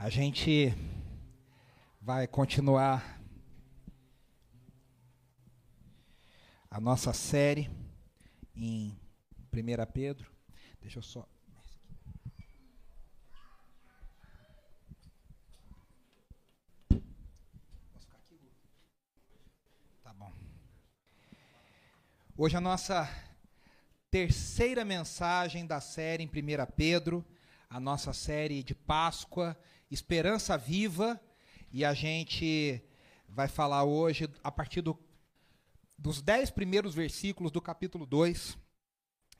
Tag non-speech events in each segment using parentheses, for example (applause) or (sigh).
A gente vai continuar a nossa série em 1 Pedro. Deixa eu só. Tá bom. Hoje a nossa terceira mensagem da série em 1 Pedro, a nossa série de Páscoa Esperança Viva, e a gente vai falar hoje a partir do, dos dez primeiros versículos do capítulo 2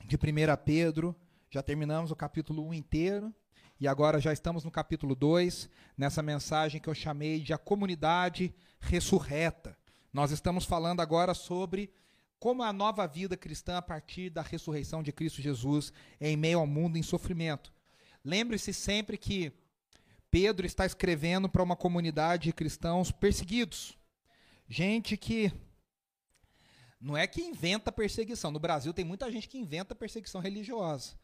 de 1 Pedro. Já terminamos o capítulo 1 inteiro. E agora já estamos no capítulo 2, nessa mensagem que eu chamei de a comunidade ressurreta. Nós estamos falando agora sobre como a nova vida cristã a partir da ressurreição de Cristo Jesus em meio ao mundo em sofrimento. Lembre-se sempre que Pedro está escrevendo para uma comunidade de cristãos perseguidos. Gente que não é que inventa perseguição. No Brasil tem muita gente que inventa perseguição religiosa.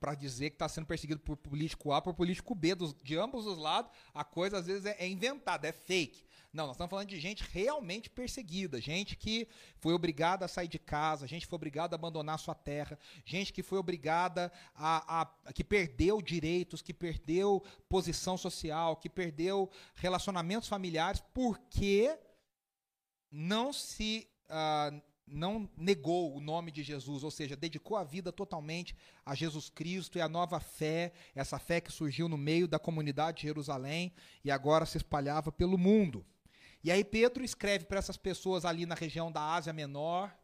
Para dizer que está sendo perseguido por político A, por político B, dos, de ambos os lados, a coisa às vezes é, é inventada, é fake. Não, nós estamos falando de gente realmente perseguida, gente que foi obrigada a sair de casa, gente que foi obrigada a abandonar sua terra, gente que foi obrigada a, a que perdeu direitos, que perdeu posição social, que perdeu relacionamentos familiares, porque não se uh, não negou o nome de Jesus, ou seja, dedicou a vida totalmente a Jesus Cristo e a nova fé, essa fé que surgiu no meio da comunidade de Jerusalém e agora se espalhava pelo mundo. E aí Pedro escreve para essas pessoas ali na região da Ásia Menor,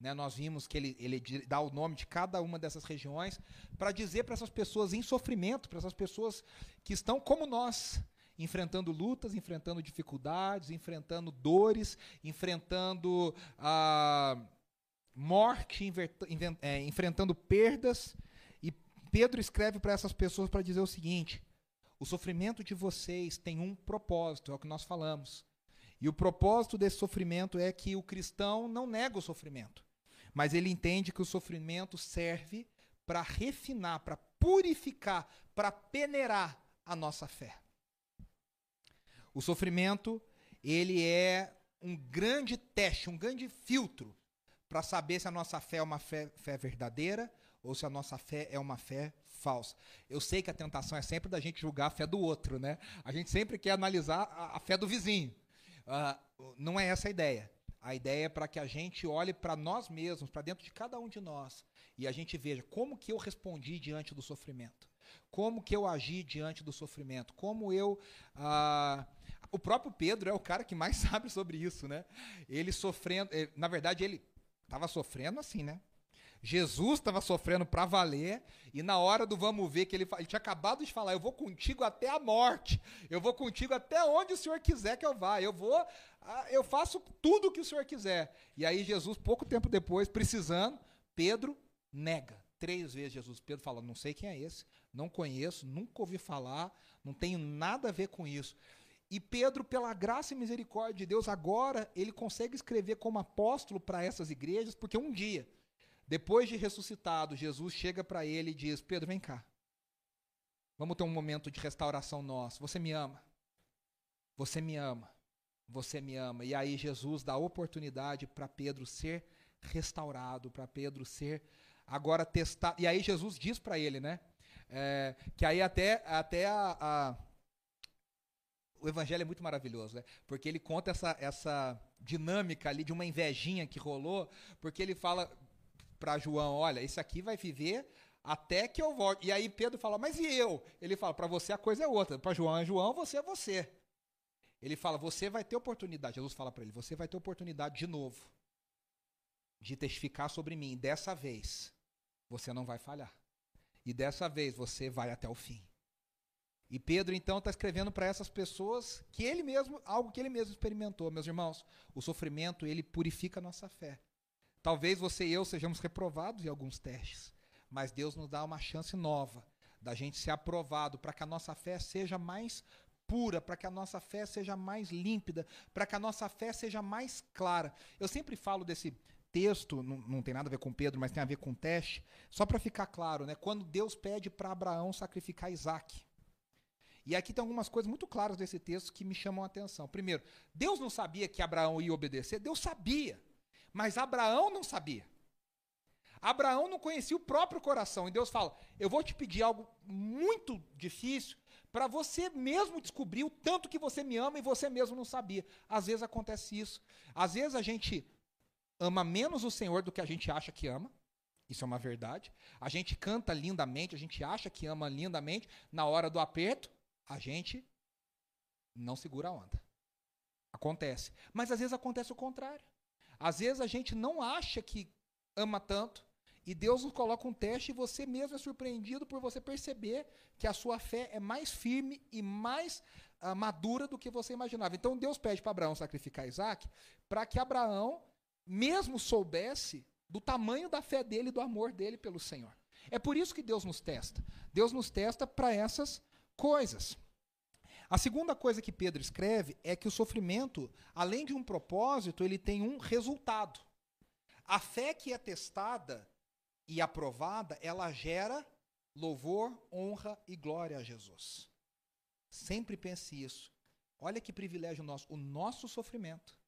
né, nós vimos que ele, ele dá o nome de cada uma dessas regiões, para dizer para essas pessoas em sofrimento, para essas pessoas que estão como nós, enfrentando lutas, enfrentando dificuldades, enfrentando dores, enfrentando a morte, é, enfrentando perdas. E Pedro escreve para essas pessoas para dizer o seguinte: o sofrimento de vocês tem um propósito, é o que nós falamos. E o propósito desse sofrimento é que o cristão não nega o sofrimento, mas ele entende que o sofrimento serve para refinar, para purificar, para peneirar a nossa fé. O sofrimento, ele é um grande teste, um grande filtro para saber se a nossa fé é uma fé, fé, verdadeira ou se a nossa fé é uma fé falsa. Eu sei que a tentação é sempre da gente julgar a fé do outro, né? A gente sempre quer analisar a, a fé do vizinho. Uh, não é essa a ideia. A ideia é para que a gente olhe para nós mesmos, para dentro de cada um de nós, e a gente veja como que eu respondi diante do sofrimento, como que eu agi diante do sofrimento, como eu uh, o próprio Pedro é o cara que mais (laughs) sabe sobre isso, né? Ele sofrendo, eh, na verdade ele estava sofrendo assim, né? Jesus estava sofrendo para valer, e na hora do vamos ver, que ele, ele, tinha acabado de falar: Eu vou contigo até a morte, eu vou contigo até onde o Senhor quiser que eu vá, eu vou, ah, eu faço tudo o que o Senhor quiser. E aí, Jesus, pouco tempo depois, precisando, Pedro nega. Três vezes Jesus, Pedro fala: Não sei quem é esse, não conheço, nunca ouvi falar, não tenho nada a ver com isso. E Pedro, pela graça e misericórdia de Deus, agora ele consegue escrever como apóstolo para essas igrejas, porque um dia, depois de ressuscitado, Jesus chega para ele e diz: Pedro, vem cá. Vamos ter um momento de restauração nosso. Você me ama. Você me ama. Você me ama. E aí Jesus dá oportunidade para Pedro ser restaurado, para Pedro ser agora testado. E aí Jesus diz para ele, né? É, que aí até, até a, a o evangelho é muito maravilhoso, né? Porque ele conta essa, essa dinâmica ali de uma invejinha que rolou, porque ele fala para João, olha, esse aqui vai viver até que eu volte. E aí Pedro fala, mas e eu? Ele fala, para você a coisa é outra. Para João é João, você é você. Ele fala, você vai ter oportunidade. Jesus fala para ele, você vai ter oportunidade de novo de testificar sobre mim. Dessa vez, você não vai falhar. E dessa vez você vai até o fim. E Pedro então está escrevendo para essas pessoas que ele mesmo, algo que ele mesmo experimentou, meus irmãos. O sofrimento ele purifica a nossa fé. Talvez você e eu sejamos reprovados em alguns testes, mas Deus nos dá uma chance nova da gente ser aprovado para que a nossa fé seja mais pura, para que a nossa fé seja mais límpida, para que a nossa fé seja mais clara. Eu sempre falo desse texto, não, não tem nada a ver com Pedro, mas tem a ver com teste, só para ficar claro, né? Quando Deus pede para Abraão sacrificar Isaac. E aqui tem algumas coisas muito claras desse texto que me chamam a atenção. Primeiro, Deus não sabia que Abraão ia obedecer? Deus sabia. Mas Abraão não sabia. Abraão não conhecia o próprio coração. E Deus fala: Eu vou te pedir algo muito difícil para você mesmo descobrir o tanto que você me ama e você mesmo não sabia. Às vezes acontece isso. Às vezes a gente ama menos o Senhor do que a gente acha que ama. Isso é uma verdade. A gente canta lindamente, a gente acha que ama lindamente. Na hora do aperto, a gente não segura a onda. Acontece. Mas às vezes acontece o contrário. Às vezes a gente não acha que ama tanto e Deus nos coloca um teste e você mesmo é surpreendido por você perceber que a sua fé é mais firme e mais uh, madura do que você imaginava. Então Deus pede para Abraão sacrificar Isaac para que Abraão mesmo soubesse do tamanho da fé dele e do amor dele pelo Senhor. É por isso que Deus nos testa. Deus nos testa para essas coisas. A segunda coisa que Pedro escreve é que o sofrimento, além de um propósito, ele tem um resultado. A fé que é testada e aprovada, ela gera louvor, honra e glória a Jesus. Sempre pense isso. Olha que privilégio nosso. O nosso sofrimento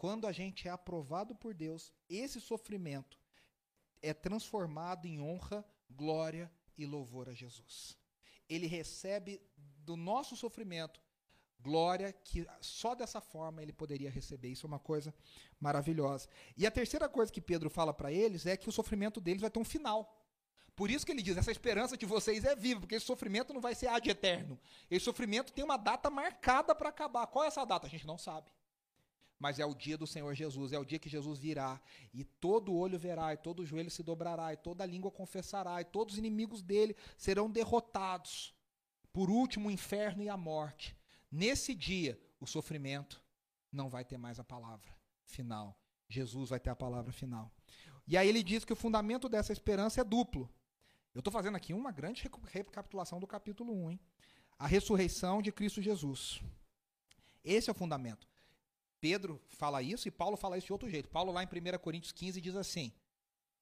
quando a gente é aprovado por Deus, esse sofrimento é transformado em honra, glória e louvor a Jesus. Ele recebe do nosso sofrimento glória que só dessa forma ele poderia receber. Isso é uma coisa maravilhosa. E a terceira coisa que Pedro fala para eles é que o sofrimento deles vai ter um final. Por isso que ele diz: essa esperança de vocês é viva, porque esse sofrimento não vai ser ad eterno. Esse sofrimento tem uma data marcada para acabar. Qual é essa data? A gente não sabe mas é o dia do Senhor Jesus, é o dia que Jesus virá, e todo olho verá, e todo joelho se dobrará, e toda língua confessará, e todos os inimigos dele serão derrotados. Por último, o inferno e a morte. Nesse dia, o sofrimento não vai ter mais a palavra final. Jesus vai ter a palavra final. E aí ele diz que o fundamento dessa esperança é duplo. Eu estou fazendo aqui uma grande recapitulação do capítulo 1, hein? A ressurreição de Cristo Jesus. Esse é o fundamento. Pedro fala isso e Paulo fala isso de outro jeito. Paulo, lá em 1 Coríntios 15, diz assim: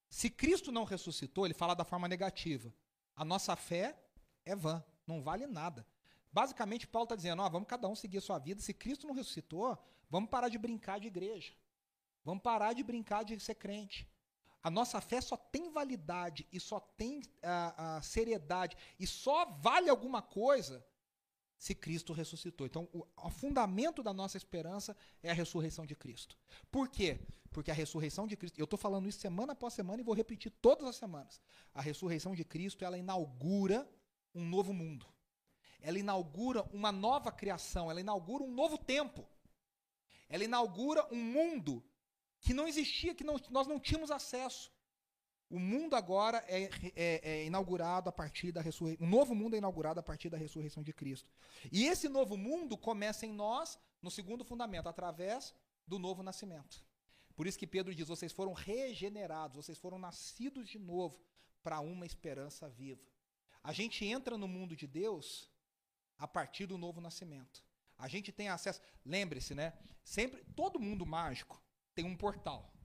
Se Cristo não ressuscitou, ele fala da forma negativa. A nossa fé é vã, não vale nada. Basicamente, Paulo está dizendo: ó, vamos cada um seguir a sua vida. Se Cristo não ressuscitou, vamos parar de brincar de igreja. Vamos parar de brincar de ser crente. A nossa fé só tem validade e só tem a, a seriedade e só vale alguma coisa se Cristo ressuscitou. Então, o, o, fundamento da nossa esperança é a ressurreição de Cristo. Por quê? Porque a ressurreição de Cristo, eu estou falando isso semana após semana e vou repetir todas as semanas. A ressurreição de Cristo, ela inaugura um novo mundo. Ela inaugura uma nova criação, ela inaugura um novo tempo. Ela inaugura um mundo que não existia, que não, nós não tínhamos acesso. O mundo agora é, é, é, inaugurado a partir da ressurreição. Um novo mundo é inaugurado a partir da ressurreição de Cristo. E esse novo mundo começa em nós, no segundo fundamento, através do novo nascimento. Por isso que Pedro diz: vocês foram regenerados, vocês foram nascidos de novo para uma esperança viva. A gente entra no mundo de Deus a partir do novo nascimento. A gente tem acesso. Lembre-se, né? Sempre, todo mundo mágico tem um portal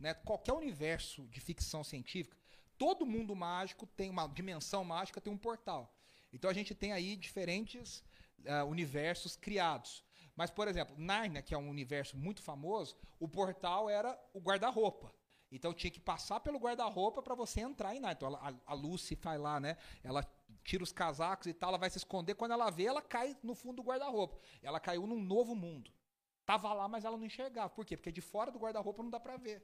né? Qualquer universo de ficção científica, todo mundo mágico tem uma dimensão mágica, tem um portal. Então a gente tem aí diferentes uh, universos criados. Mas, por exemplo, Narnia, que é um universo muito famoso, o portal era o guarda-roupa. Então tinha que passar pelo guarda-roupa para você entrar em Narnia. Então a, a Lucy vai lá, né? Ela tira os casacos e tal, ela vai se esconder. Quando ela vê, ela cai no fundo do guarda-roupa. Ela caiu num novo mundo. Tava lá, mas ela não enxergava. Por quê? Porque de fora do guarda-roupa não dá para ver.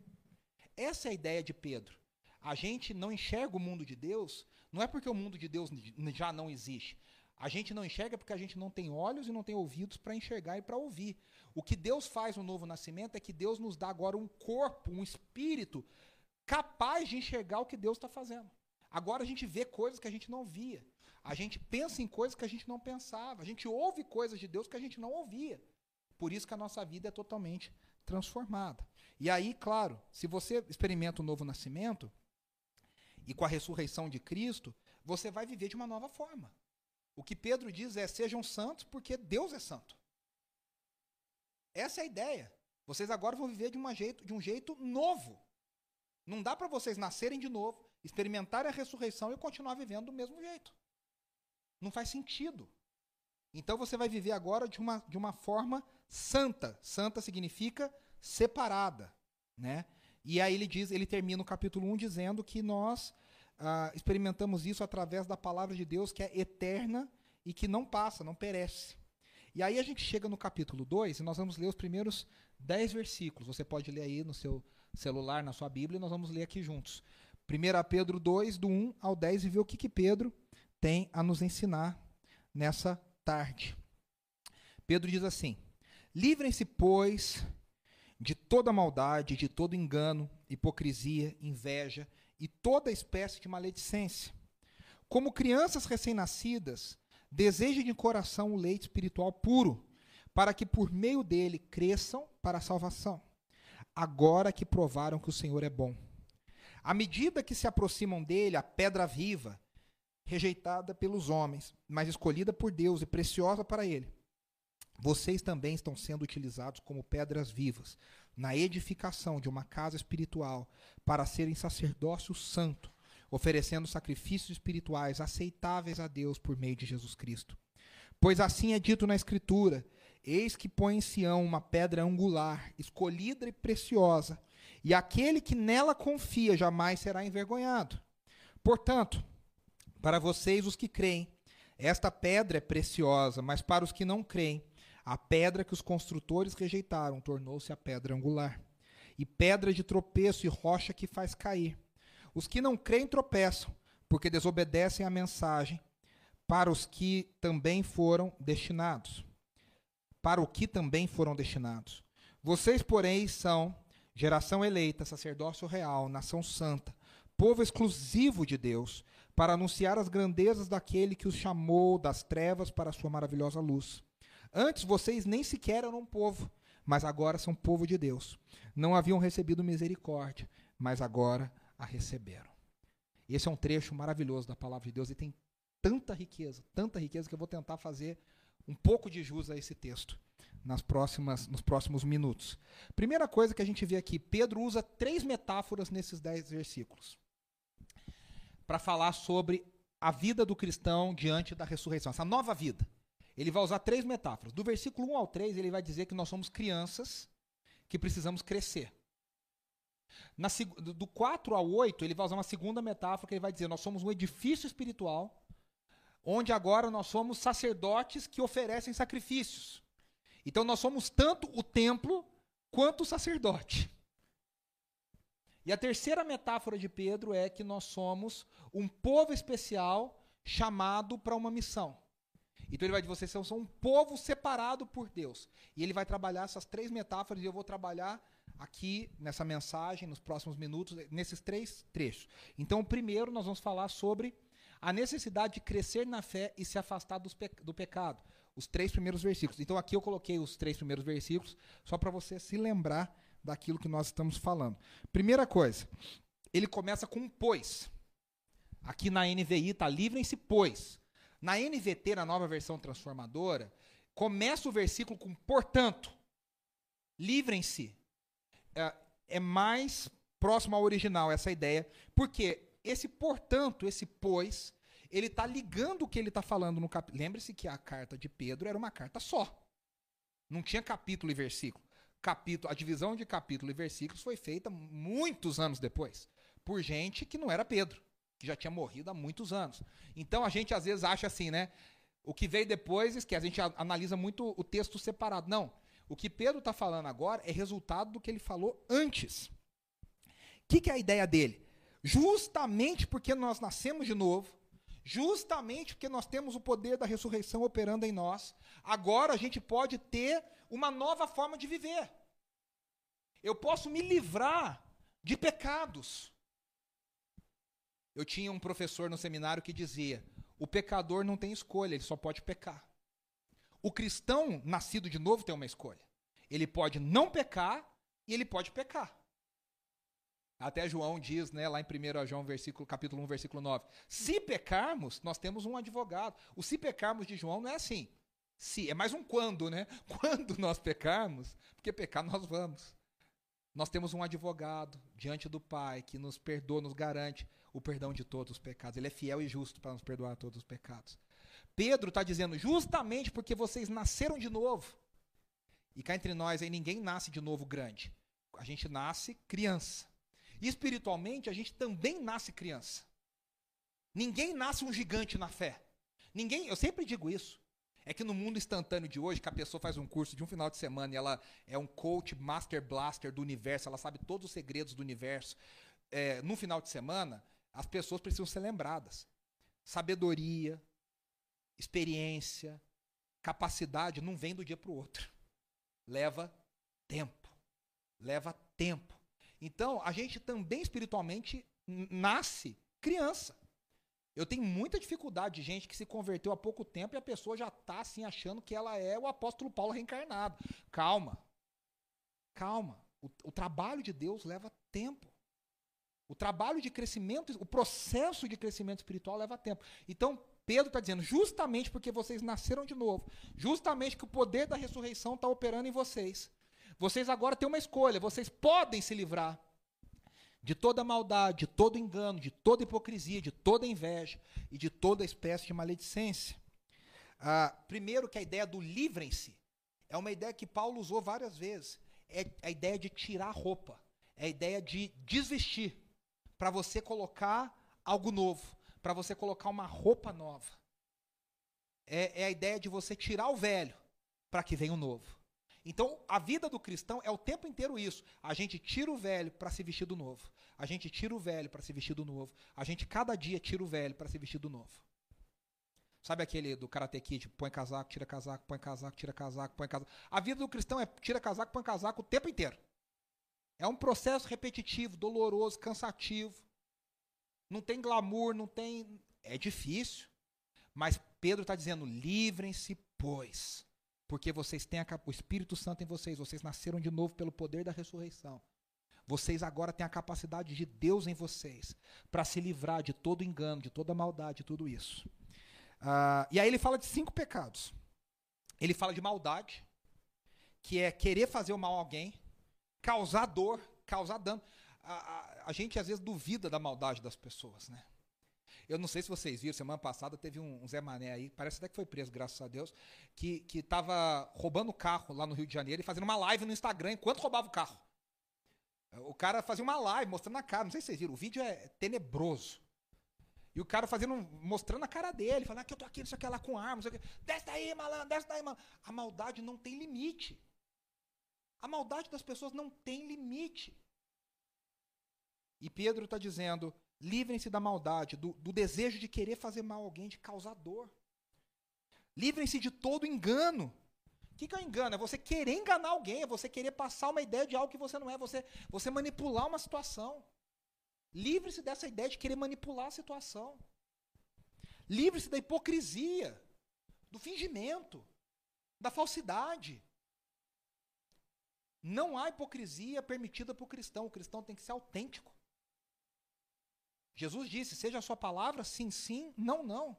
Essa é a ideia de Pedro. A gente não enxerga o mundo de Deus, não é porque o mundo de Deus já não existe. A gente não enxerga porque a gente não tem olhos e não tem ouvidos para enxergar e para ouvir. O que Deus faz no novo nascimento é que Deus nos dá agora um corpo, um espírito capaz de enxergar o que Deus está fazendo. Agora a gente vê coisas que a gente não via. A gente pensa em coisas que a gente não pensava. A gente ouve coisas de Deus que a gente não ouvia. Por isso que a nossa vida é totalmente transformada. E aí, claro, se você experimenta o novo nascimento e com a ressurreição de Cristo, você vai viver de uma nova forma. O que Pedro diz é: sejam santos porque Deus é santo. Essa é a ideia. Vocês agora vão viver de, uma jeito, de um jeito novo. Não dá para vocês nascerem de novo, experimentarem a ressurreição e continuar vivendo do mesmo jeito. Não faz sentido. Então você vai viver agora de uma, de uma forma santa. Santa significa separada, né? E aí ele diz, ele termina o capítulo 1 dizendo que nós ah, experimentamos isso através da palavra de Deus que é eterna e que não passa, não perece. E aí a gente chega no capítulo 2 e nós vamos ler os primeiros 10 versículos. Você pode ler aí no seu celular, na sua Bíblia, e nós vamos ler aqui juntos. 1 Pedro 2, do 1 ao 10, e ver o que, que Pedro tem a nos ensinar nessa tarde. Pedro diz assim: Livrem-se, pois, de toda maldade, de todo engano, hipocrisia, inveja e toda espécie de maledicência. Como crianças recém-nascidas, desejem de coração o leite espiritual puro, para que por meio dele cresçam para a salvação, agora que provaram que o Senhor é bom. À medida que se aproximam dele, a pedra viva, rejeitada pelos homens, mas escolhida por Deus e preciosa para ele, vocês também estão sendo utilizados como pedras vivas na edificação de uma casa espiritual para serem sacerdócio santo, oferecendo sacrifícios espirituais aceitáveis a Deus por meio de Jesus Cristo. Pois assim é dito na Escritura: Eis que põe em Sião uma pedra angular, escolhida e preciosa, e aquele que nela confia jamais será envergonhado. Portanto, para vocês, os que creem, esta pedra é preciosa, mas para os que não creem, a pedra que os construtores rejeitaram tornou-se a pedra angular, e pedra de tropeço e rocha que faz cair. Os que não creem tropeçam, porque desobedecem à mensagem, para os que também foram destinados. Para o que também foram destinados. Vocês, porém, são geração eleita, sacerdócio real, nação santa, povo exclusivo de Deus, para anunciar as grandezas daquele que os chamou das trevas para a sua maravilhosa luz. Antes vocês nem sequer eram um povo, mas agora são povo de Deus. Não haviam recebido misericórdia, mas agora a receberam. Esse é um trecho maravilhoso da palavra de Deus e tem tanta riqueza, tanta riqueza que eu vou tentar fazer um pouco de jus a esse texto nas próximas, nos próximos minutos. Primeira coisa que a gente vê aqui, Pedro usa três metáforas nesses dez versículos para falar sobre a vida do cristão diante da ressurreição, essa nova vida ele vai usar três metáforas. Do versículo 1 ao 3, ele vai dizer que nós somos crianças que precisamos crescer. Na, do 4 ao 8, ele vai usar uma segunda metáfora que ele vai dizer: nós somos um edifício espiritual, onde agora nós somos sacerdotes que oferecem sacrifícios. Então nós somos tanto o templo quanto o sacerdote. E a terceira metáfora de Pedro é que nós somos um povo especial chamado para uma missão. Então ele vai dizer, vocês são um povo separado por Deus. E ele vai trabalhar essas três metáforas e eu vou trabalhar aqui nessa mensagem, nos próximos minutos, nesses três trechos. Então, primeiro nós vamos falar sobre a necessidade de crescer na fé e se afastar pe do pecado. Os três primeiros versículos. Então, aqui eu coloquei os três primeiros versículos, só para você se lembrar daquilo que nós estamos falando. Primeira coisa, ele começa com um pois. Aqui na NVI está livrem-se, pois. Na NVT, na nova versão transformadora, começa o versículo com portanto. Livrem-se. É, é mais próximo ao original essa ideia, porque esse portanto, esse pois, ele está ligando o que ele está falando no capítulo. Lembre-se que a carta de Pedro era uma carta só. Não tinha capítulo e versículo. Capítulo, a divisão de capítulo e versículos foi feita muitos anos depois, por gente que não era Pedro que já tinha morrido há muitos anos. Então a gente às vezes acha assim, né? O que veio depois esquece, a gente analisa muito o texto separado. Não. O que Pedro está falando agora é resultado do que ele falou antes. O que, que é a ideia dele? Justamente porque nós nascemos de novo, justamente porque nós temos o poder da ressurreição operando em nós, agora a gente pode ter uma nova forma de viver. Eu posso me livrar de pecados. Eu tinha um professor no seminário que dizia: o pecador não tem escolha, ele só pode pecar. O cristão nascido de novo tem uma escolha. Ele pode não pecar e ele pode pecar. Até João diz, né, lá em 1 João, versículo, capítulo 1, versículo 9. Se pecarmos, nós temos um advogado. O se pecarmos de João não é assim. Se, é mais um quando, né? (laughs) Quando nós pecarmos, porque pecar nós vamos. Nós temos um advogado diante do Pai que nos perdoa, nos garante o perdão de todos os pecados. Ele é fiel e justo para nos perdoar todos os pecados. Pedro está dizendo, justamente porque vocês nasceram de novo. E cá entre nós aí ninguém nasce de novo grande. A gente nasce criança. E espiritualmente a gente também nasce criança. Ninguém nasce um gigante na fé. Ninguém, eu sempre digo isso. É que no mundo instantâneo de hoje, que a pessoa faz um curso de um final de semana e ela é um coach master blaster do universo, ela sabe todos os segredos do universo. É, no final de semana, as pessoas precisam ser lembradas. Sabedoria, experiência, capacidade não vem do dia para o outro. Leva tempo. Leva tempo. Então, a gente também espiritualmente nasce criança. Eu tenho muita dificuldade de gente que se converteu há pouco tempo e a pessoa já está assim achando que ela é o apóstolo Paulo reencarnado. Calma. Calma. O, o trabalho de Deus leva tempo. O trabalho de crescimento, o processo de crescimento espiritual leva tempo. Então, Pedro está dizendo, justamente porque vocês nasceram de novo, justamente que o poder da ressurreição está operando em vocês. Vocês agora têm uma escolha, vocês podem se livrar de toda maldade, de todo engano, de toda hipocrisia, de toda inveja e de toda espécie de maledicência. Ah, primeiro, que a ideia do livrem-se é uma ideia que Paulo usou várias vezes. É a ideia de tirar a roupa, é a ideia de desvestir, para você colocar algo novo para você colocar uma roupa nova. É, é a ideia de você tirar o velho para que venha o novo. Então, a vida do cristão é o tempo inteiro isso. A gente tira o velho para se vestir do novo. A gente tira o velho para se vestir do novo. A gente cada dia tira o velho para se vestir do novo. Sabe aquele do Karate Kid? Põe casaco, tira casaco, põe casaco, tira casaco, põe casaco. A vida do cristão é tira casaco, põe casaco o tempo inteiro. É um processo repetitivo, doloroso, cansativo. Não tem glamour, não tem. É difícil. Mas Pedro está dizendo: livrem-se, pois. Porque vocês têm a, o Espírito Santo em vocês, vocês nasceram de novo pelo poder da ressurreição. Vocês agora têm a capacidade de Deus em vocês para se livrar de todo engano, de toda maldade, de tudo isso. Uh, e aí ele fala de cinco pecados. Ele fala de maldade, que é querer fazer o mal a alguém, causar dor, causar dano a, a, a, gente às vezes duvida da maldade das pessoas, né? Eu não sei se vocês viram, semana passada teve um, um Zé Mané aí, parece até que foi preso, graças a Deus, que, que tava roubando carro lá no Rio de Janeiro e fazendo uma live no Instagram enquanto roubava o carro. O cara fazia uma live mostrando a cara, não sei se vocês viram, o vídeo é tenebroso. E o cara fazendo, mostrando a cara dele, falando que eu tô aqui, não sei o que lá com arma, não sei o que. Desce daí, malandro, desce daí, malandro. A maldade não tem limite. A maldade das pessoas não tem limite. E Pedro está dizendo: livrem-se da maldade, do, do, desejo de querer fazer mal a alguém, de causar dor. Livrem-se de todo engano. O que, que é o engano? É você querer enganar alguém, é você querer passar uma ideia de algo que você não é, você, você manipular uma situação. Livre-se dessa ideia de querer manipular a situação. Livre-se da hipocrisia, do fingimento, da falsidade. Não há hipocrisia permitida para o cristão. O cristão tem que ser autêntico. Jesus disse: seja a sua palavra sim, sim, não, não.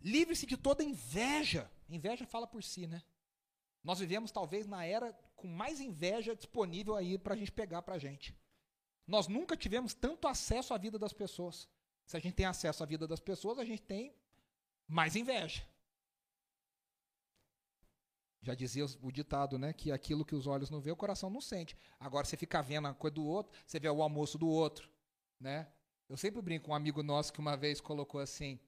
Livre-se de toda inveja. Inveja fala por si, né? Nós vivemos talvez na era com mais inveja disponível aí para a gente pegar para a gente. Nós nunca tivemos tanto acesso à vida das pessoas. Se a gente tem acesso à vida das pessoas, a gente tem mais inveja. Já dizia o ditado, né? Que aquilo que os olhos não vê, o coração não sente. Agora você fica vendo a coisa do outro, você vê o almoço do outro, né? Eu sempre brinco com um amigo nosso que uma vez colocou assim,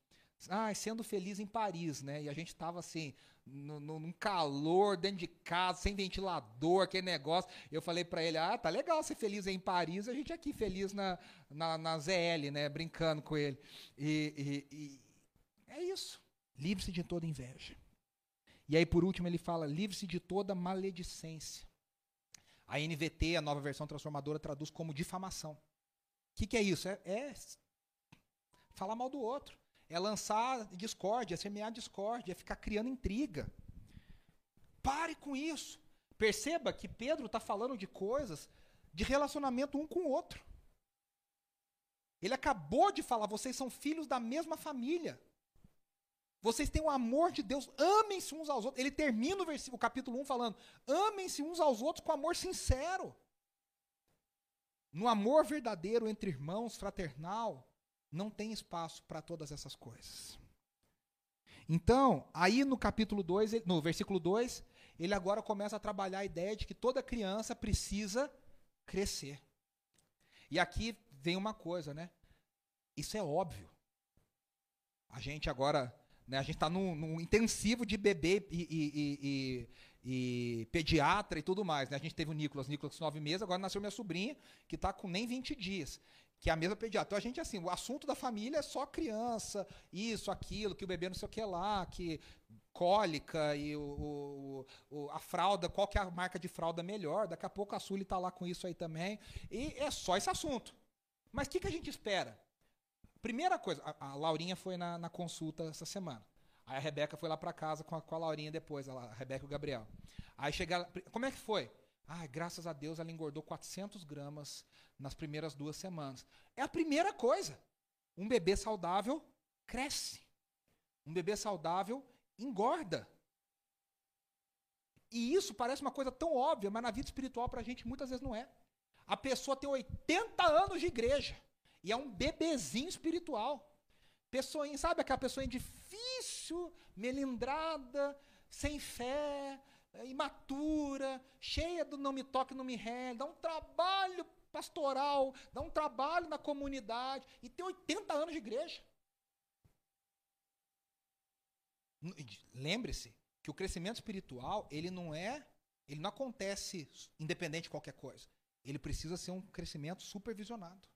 ah, sendo feliz em Paris, né? E a gente estava assim, no, no, num calor, dentro de casa, sem ventilador, aquele negócio. Eu falei para ele, ah, tá legal ser feliz em Paris, a gente aqui feliz na, na, na ZL, né? Brincando com ele. E, e, e é isso. Livre-se de toda inveja. E aí, por último, ele fala: livre-se de toda maledicência. A NVT, a nova versão transformadora, traduz como difamação. O que, que, é isso? É, é, falar mal do outro. É lançar discórdia, é semear discórdia, é ficar criando intriga. Pare com isso. Perceba que Pedro está falando de coisas de relacionamento um com o outro. Ele acabou de falar, vocês são filhos da mesma família. Vocês têm o amor de Deus, amem-se uns aos outros. Ele termina o, versículo, o capítulo 1 falando: amem-se uns aos outros com amor sincero. No amor verdadeiro entre irmãos, fraternal. não tem espaço para todas essas coisas. Então, aí no capítulo 2, no versículo 2, ele agora começa a trabalhar a ideia de que toda criança precisa crescer. E aqui vem uma coisa, né? Isso é óbvio. A gente agora, né, a gente está num, num, intensivo de bebê e, e, e, e, pediatra e tudo mais. Né? A gente teve o Nicolas, Nicolas com nove meses, agora nasceu minha sobrinha, que está com nem 20 dias que é a mesma pediatra. Então a gente, assim, o assunto da família é só criança, isso, aquilo, que o bebê não sei o que lá, que cólica e o, o, a fralda, qual que é a marca de fralda melhor. Daqui a pouco a Sully está lá com isso aí também. E é só esse assunto. Mas o que, que a gente espera? Primeira coisa, a, a Laurinha foi na, na, consulta essa semana. Aí a Rebeca foi lá para casa com a, com a Laurinha depois, a, a Rebeca e o Gabriel. Aí chega, como é que foi? Ah, graças a Deus ela engordou 400 gramas nas primeiras duas semanas. É a primeira coisa. Um bebê saudável cresce. Um bebê saudável engorda. E isso parece uma coisa tão óbvia, mas na vida espiritual para a gente muitas vezes não é. A pessoa tem 80 anos de igreja e é um bebezinho espiritual. Pessoinha, sabe aquela pessoa difícil, melindrada, sem fé, é imatura, cheia do não me toque, não me rende, dá um trabalho pastoral, dá um trabalho na comunidade e tem 80 anos de igreja. Lembre-se que o crescimento espiritual, ele não é, ele não acontece independente de qualquer coisa. Ele precisa ser um crescimento supervisionado.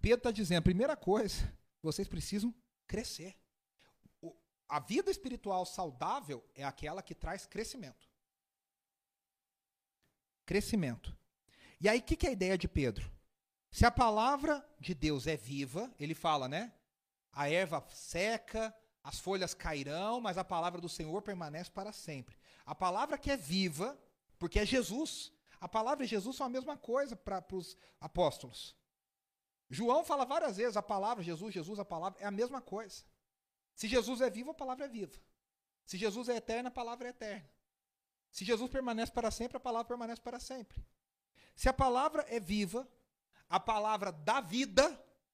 Pedro está dizendo, primeira coisa, vocês precisam crescer a vida espiritual saudável é aquela que traz crescimento. Crescimento. E aí, o que, que é a ideia de Pedro? Se a palavra de Deus é viva, ele fala, né? A erva seca, as folhas cairão, mas a palavra do Senhor permanece para sempre. A palavra que é viva, porque é Jesus. A palavra e Jesus são a mesma coisa para os apóstolos. João fala várias vezes a palavra, Jesus, Jesus, a palavra, é a mesma coisa. Se Jesus é vivo, a palavra é viva. Se Jesus é eterno, a palavra é eterna. Se Jesus permanece para sempre, a palavra permanece para sempre. Se a palavra é viva, a palavra da vida,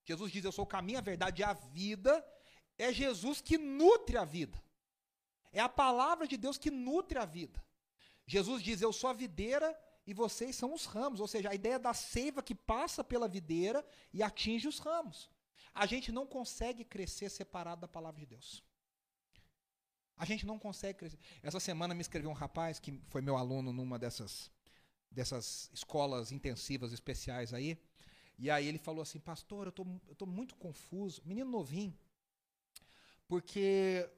Jesus diz: Eu sou o caminho, a verdade e a vida, é Jesus que nutre a vida. É a palavra de Deus que nutre a vida. Jesus diz: Eu sou a videira e vocês são os ramos. Ou seja, a ideia da seiva que passa pela videira e atinge os ramos. A gente não consegue crescer separado da palavra de Deus. A gente não consegue crescer. Essa semana me escreveu um rapaz que foi meu aluno numa dessas, dessas escolas intensivas especiais aí. E aí ele falou assim, pastor, eu tô, eu tô muito confuso, menino novinho, porque,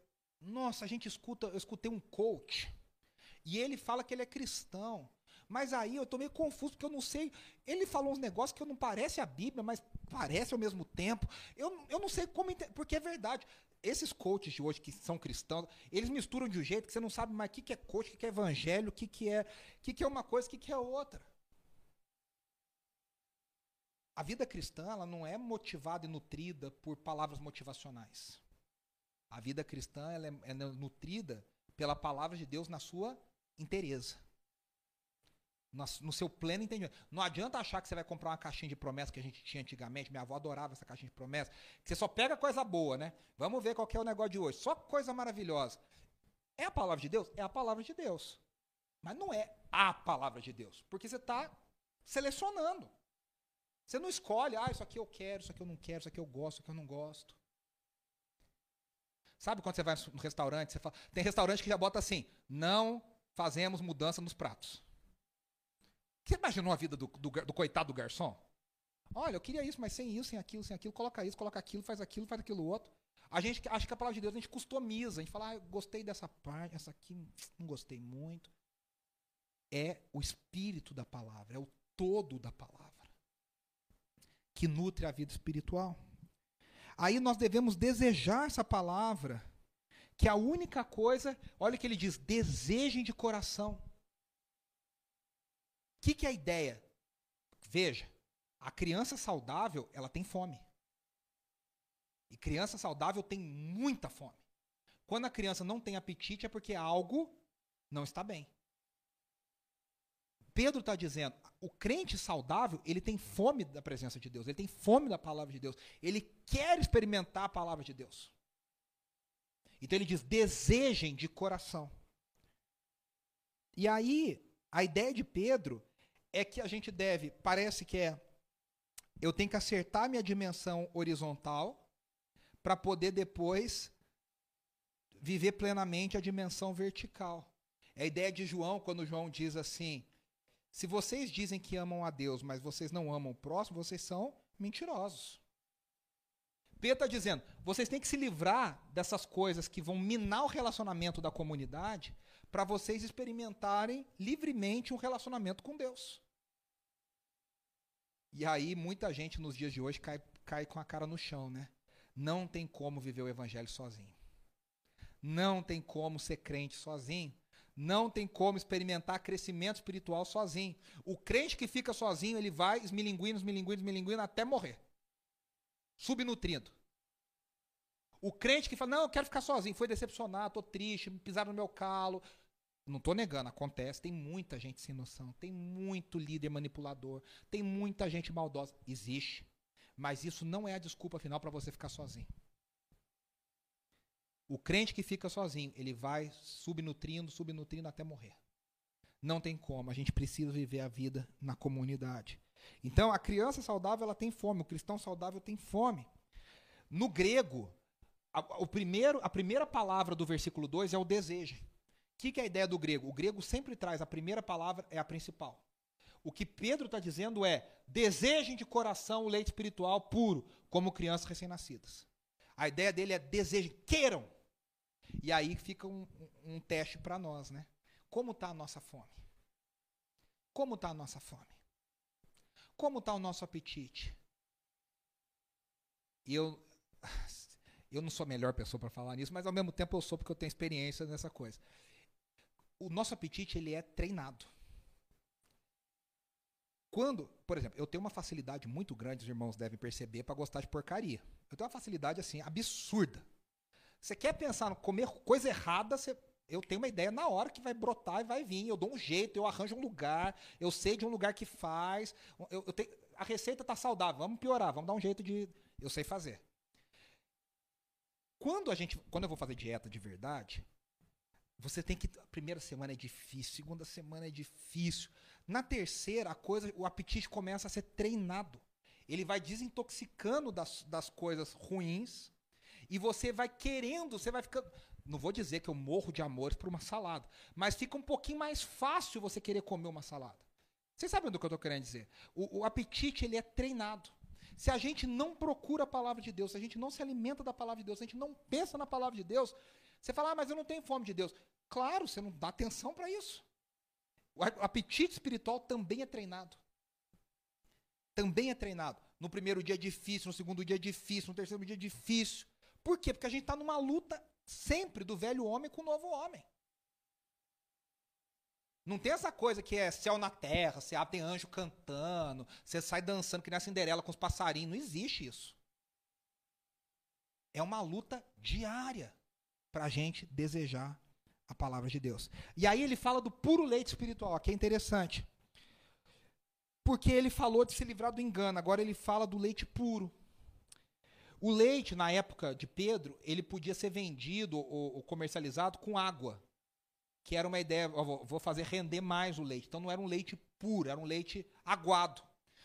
nossa, a gente escuta, eu escutei um coach, e ele fala que ele é cristão, mas aí eu tô meio confuso, porque eu não sei. Ele falou uns negócios que não parece a Bíblia, mas parece ao mesmo tempo. Eu, eu não sei como. Porque é verdade. Esses coaches de hoje que são cristãos, eles misturam de um jeito que você não sabe mais o que, que é coach, o que, que é evangelho, o que, que, é, que, que é uma coisa, o que, que é outra. A vida cristã ela não é motivada e nutrida por palavras motivacionais. A vida cristã ela é, é nutrida pela palavra de Deus na sua inteireza no seu pleno entendimento. Não adianta achar que você vai comprar uma caixinha de promessa que a gente tinha antigamente. Minha avó adorava essa caixinha de promessa. Que você só pega coisa boa, né? Vamos ver qual é o negócio de hoje. Só coisa maravilhosa. É a palavra de Deus? É a palavra de Deus. Mas não é a palavra de Deus. Porque você está selecionando. Você não escolhe, ah, isso aqui eu quero, isso aqui eu não quero, isso aqui eu gosto, isso aqui eu não gosto. Sabe quando você vai no restaurante, você fala, tem restaurante que já bota assim, não fazemos mudança nos pratos. Você imaginou a vida do, do, do, coitado do garçom? Olha, eu queria isso, mas sem isso, sem aquilo, sem aquilo, coloca isso, coloca aquilo, faz aquilo, faz aquilo outro. A gente acha que a palavra de Deus a gente customiza, a gente fala, ah, gostei dessa parte, essa aqui não gostei muito. É o espírito da palavra, é o todo da palavra que nutre a vida espiritual. Aí nós devemos desejar essa palavra, que a única coisa, olha o que ele diz, desejem de coração que, que é a ideia? Veja, a criança saudável, ela tem fome. E criança saudável tem muita fome. Quando a criança não tem apetite é porque algo não está bem. Pedro está dizendo, o crente saudável, ele tem fome da presença de Deus, ele tem fome da palavra de Deus, ele quer experimentar a palavra de Deus. Então ele diz: desejem de coração. E aí, a ideia de Pedro é que a gente deve, parece que é, eu tenho que acertar minha dimensão horizontal para poder depois viver plenamente a dimensão vertical. É a ideia de João, quando João diz assim: se vocês dizem que amam a Deus, mas vocês não amam o próximo, vocês são mentirosos. Pedro está dizendo: vocês têm que se livrar dessas coisas que vão minar o relacionamento da comunidade para vocês experimentarem livremente um relacionamento com Deus. E aí muita gente nos dias de hoje cai, cai com a cara no chão, né? Não tem como viver o evangelho sozinho. Não tem como ser crente sozinho. Não tem como experimentar crescimento espiritual sozinho. O crente que fica sozinho, ele vai esmilinguindo, esmilinguindo, esmilinguindo até morrer. Subnutrido. O crente que fala, não, eu quero ficar sozinho, foi decepcionado, estou triste, pisaram no meu calo. Não estou negando, acontece, tem muita gente sem noção, tem muito líder manipulador, tem muita gente maldosa. Existe. Mas isso não é a desculpa final para você ficar sozinho. O crente que fica sozinho, ele vai subnutrindo, subnutrindo até morrer. Não tem como, a gente precisa viver a vida na comunidade. Então, a criança saudável ela tem fome, o cristão saudável tem fome. No grego, a, o primeiro, a primeira palavra do versículo 2 é o desejo. O que, que é a ideia do grego? O grego sempre traz a primeira palavra, é a principal. O que Pedro está dizendo é: desejem de coração o leite espiritual puro, como crianças recém-nascidas. A ideia dele é desejem, queiram. E aí fica um, um teste para nós, né? Como está a nossa fome? Como está a nossa fome? Como está o nosso apetite? E eu, eu não sou a melhor pessoa para falar nisso, mas ao mesmo tempo eu sou porque eu tenho experiência nessa coisa. O nosso apetite ele é treinado. Quando, por exemplo, eu tenho uma facilidade muito grande, os irmãos devem perceber, para gostar de porcaria. Eu tenho uma facilidade assim absurda. Você quer pensar no comer coisa errada, você, eu tenho uma ideia na hora que vai brotar e vai vir. Eu dou um jeito, eu arranjo um lugar, eu sei de um lugar que faz. Eu, eu tenho, a receita está saudável, vamos piorar, vamos dar um jeito de. Eu sei fazer. Quando a gente, quando eu vou fazer dieta de verdade, você tem que. A primeira semana é difícil, segunda semana é difícil. Na terceira, a coisa, o apetite começa a ser treinado. Ele vai desintoxicando das, das coisas ruins e você vai querendo, você vai ficando. Não vou dizer que eu morro de amores por uma salada, mas fica um pouquinho mais fácil você querer comer uma salada. Vocês sabem do que eu estou querendo dizer? O, o apetite ele é treinado. Se a gente não procura a palavra de Deus, se a gente não se alimenta da palavra de Deus, se a gente não pensa na palavra de Deus, você fala, ah, mas eu não tenho fome de Deus. Claro, você não dá atenção para isso. O apetite espiritual também é treinado. Também é treinado. No primeiro dia é difícil, no segundo dia é difícil, no terceiro dia é difícil. Por quê? Porque a gente está numa luta sempre do velho homem com o novo homem. Não tem essa coisa que é céu na terra, você abre, tem anjo cantando, você sai dançando que nem a Cinderela com os passarinhos. Não existe isso. É uma luta diária para a gente desejar a palavra de Deus. E aí ele fala do puro leite espiritual, que é interessante. Porque ele falou de se livrar do engano, agora ele fala do leite puro. O leite, na época de Pedro, ele podia ser vendido ou, ou comercializado com água. Que era uma ideia, vou fazer render mais o leite. Então não era um leite puro, era um leite aguado.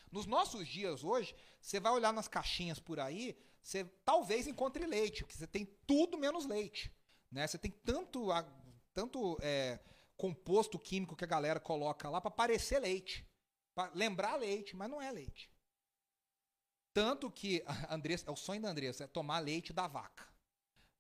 Nos nossos dias hoje, você vai olhar nas caixinhas por aí, você talvez encontre leite, porque você tem tudo menos leite. Né? Você tem tanto, tanto é, composto químico que a galera coloca lá para parecer leite. Para lembrar leite, mas não é leite. Tanto que a Andressa, é o sonho da Andressa, é tomar leite da vaca.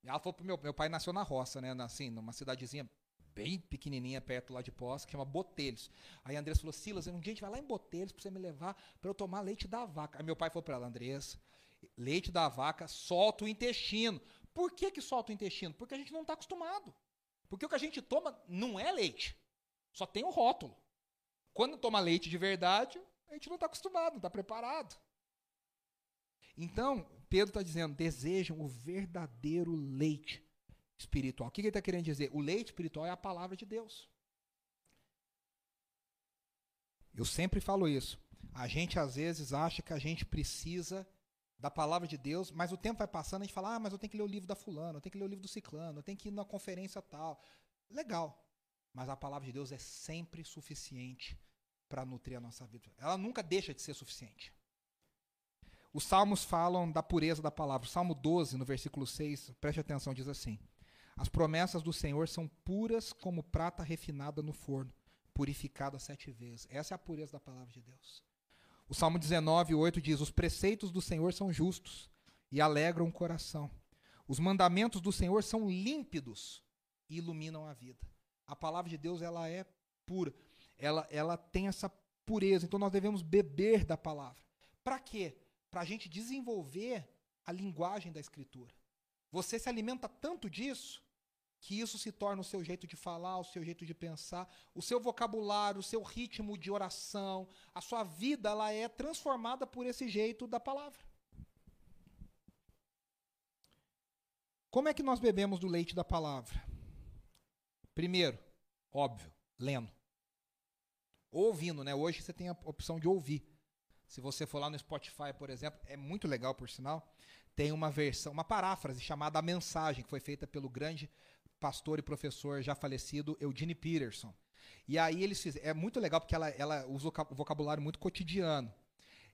Ela falou pro meu, meu pai nasceu na roça, né? Assim, numa cidadezinha bem pequenininha perto lá de Poço, que chama Botelhos. Aí a Andressa falou, Silas, um dia a gente vai lá em Botelhos para você me levar para eu tomar leite da vaca. Aí meu pai falou para ela, Andressa, leite da vaca solta o intestino. Por que que solta o intestino? Porque a gente não está acostumado. Porque o que a gente toma não é leite. Só tem o rótulo. Quando toma leite de verdade, a gente não está acostumado, não está preparado. Então, Pedro está dizendo: desejam o verdadeiro leite espiritual. O que ele está querendo dizer? O leite espiritual é a palavra de Deus. Eu sempre falo isso. A gente às vezes acha que a gente precisa da palavra de Deus, mas o tempo vai passando, a gente fala: "Ah, mas eu tenho que ler o livro da fulano, eu tenho que ler o livro do ciclano, eu tenho que ir na conferência tal". Legal. Mas a palavra de Deus é sempre suficiente para nutrir a nossa vida. Ela nunca deixa de ser suficiente. Os salmos falam da pureza da palavra. O Salmo 12, no versículo 6, preste atenção, diz assim: As promessas do Senhor são puras como prata refinada no forno, purificada sete vezes. Essa é a pureza da palavra de Deus. O Salmo 19, 8 diz: Os preceitos do Senhor são justos e alegram o coração. Os mandamentos do Senhor são límpidos e iluminam a vida. A palavra de Deus ela é pura. Ela, ela tem essa pureza. Então nós devemos beber da palavra. Para quê? Para a gente desenvolver a linguagem da Escritura. Você se alimenta tanto disso que isso se torna o seu jeito de falar, o seu jeito de pensar, o seu vocabulário, o seu ritmo de oração, a sua vida ela é transformada por esse jeito da palavra. Como é que nós bebemos do leite da palavra? Primeiro, óbvio, lendo. Ouvindo, né? Hoje você tem a opção de ouvir. Se você for lá no Spotify, por exemplo, é muito legal, por sinal, tem uma versão, uma paráfrase chamada A Mensagem, que foi feita pelo grande pastor e professor já falecido Eugene Peterson. E aí eles fizeram, é muito legal porque ela, ela usa o vocabulário muito cotidiano.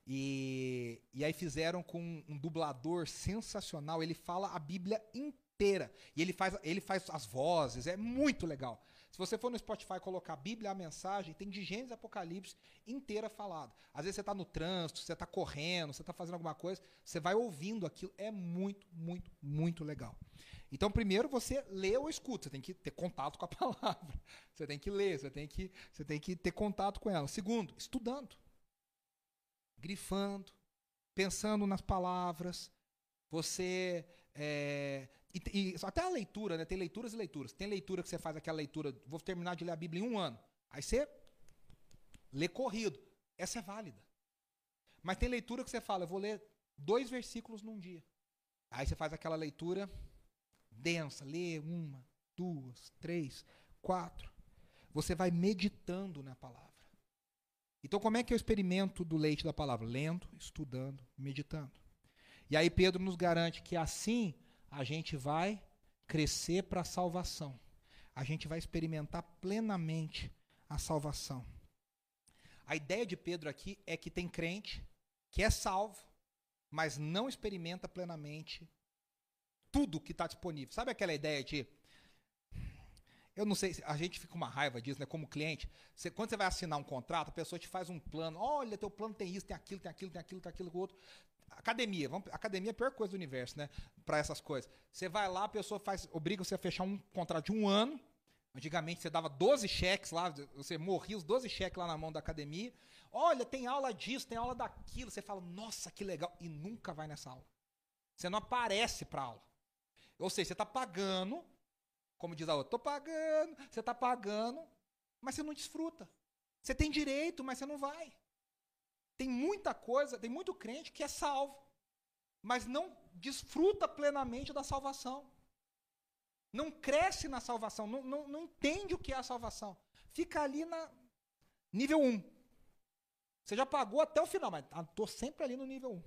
E, e aí fizeram com um dublador sensacional, ele fala a Bíblia inteira. E ele faz, ele faz as vozes, é muito legal. Se você for no Spotify colocar Bíblia, a mensagem, tem de Gênesis Apocalipse inteira falada. Às vezes você está no trânsito, você está correndo, você está fazendo alguma coisa, você vai ouvindo aquilo. É muito, muito, muito legal. Então, primeiro você lê ou escuta, você tem que ter contato com a (laughs) palavra. Você tem que ler, você tem que, você tem que ter contato com ela. Segundo, estudando. Grifando, pensando nas palavras. Você é, e, e, até a leitura, né? Tem leituras e leituras. Tem leitura que você faz aquela leitura, vou terminar de ler a Bíblia em um ano. Aí você lê corrido. Essa é válida. Mas tem leitura que você fala, eu vou ler dois versículos num dia. Aí você faz aquela leitura densa, lê uma, duas, três, quatro. Você vai meditando na palavra. Então, como é que eu experimento do leite da palavra? Lendo, estudando, meditando. E aí Pedro nos garante que assim a gente vai crescer para a salvação. A gente vai experimentar plenamente a salvação. A ideia de Pedro aqui é que tem crente que é salvo, mas não experimenta plenamente tudo que está disponível. Sabe aquela ideia de. Eu não sei, a gente fica uma raiva disso, né? Como cliente, você, quando você vai assinar um contrato, a pessoa te faz um plano. Olha, teu plano tem isso, tem aquilo, tem aquilo, tem aquilo, tem aquilo, tem outro. Academia, vamos, academia é a pior coisa do universo, né? Para essas coisas. Você vai lá, a pessoa faz, obriga você a fechar um contrato de um ano. Antigamente você dava 12 cheques lá, você morria os 12 cheques lá na mão da academia. Olha, tem aula disso, tem aula daquilo. Você fala, nossa, que legal. E nunca vai nessa aula. Você não aparece para aula. Ou seja, você está pagando, como diz a outra, estou pagando, você está pagando, mas você não desfruta. Você tem direito, mas você não vai. Tem muita coisa, tem muito crente que é salvo, mas não desfruta plenamente da salvação. Não cresce na salvação, não, não, não entende o que é a salvação. Fica ali na nível 1. Você já pagou até o final, mas estou sempre ali no nível 1.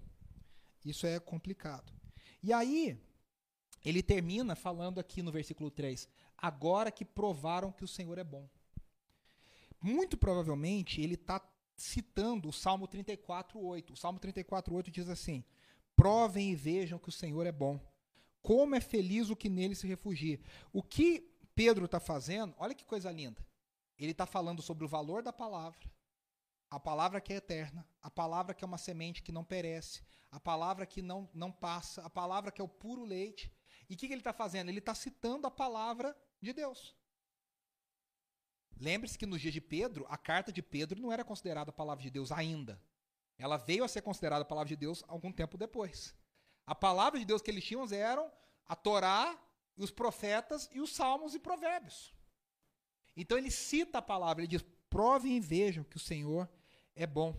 Isso é complicado. E aí, ele termina falando aqui no versículo 3: Agora que provaram que o Senhor é bom. Muito provavelmente ele está citando o Salmo 34:8. O Salmo 34:8 diz assim: Provem e vejam que o Senhor é bom. Como é feliz o que nele se refugia. O que Pedro está fazendo, olha que coisa linda. Ele está falando sobre o valor da palavra, a palavra que é eterna, a palavra que é uma semente que não perece, a palavra que não, não passa, a palavra que é o puro leite. E o que, que ele está fazendo? Ele está citando a palavra de Deus. Lembre-se que nos dias de Pedro, a carta de Pedro não era considerada a palavra de Deus ainda. Ela veio a ser considerada a palavra de Deus algum tempo depois. A palavra de Deus que eles tinham eram a Torá, os profetas e os salmos e provérbios. Então ele cita a palavra, ele diz: provem e vejam que o Senhor é bom.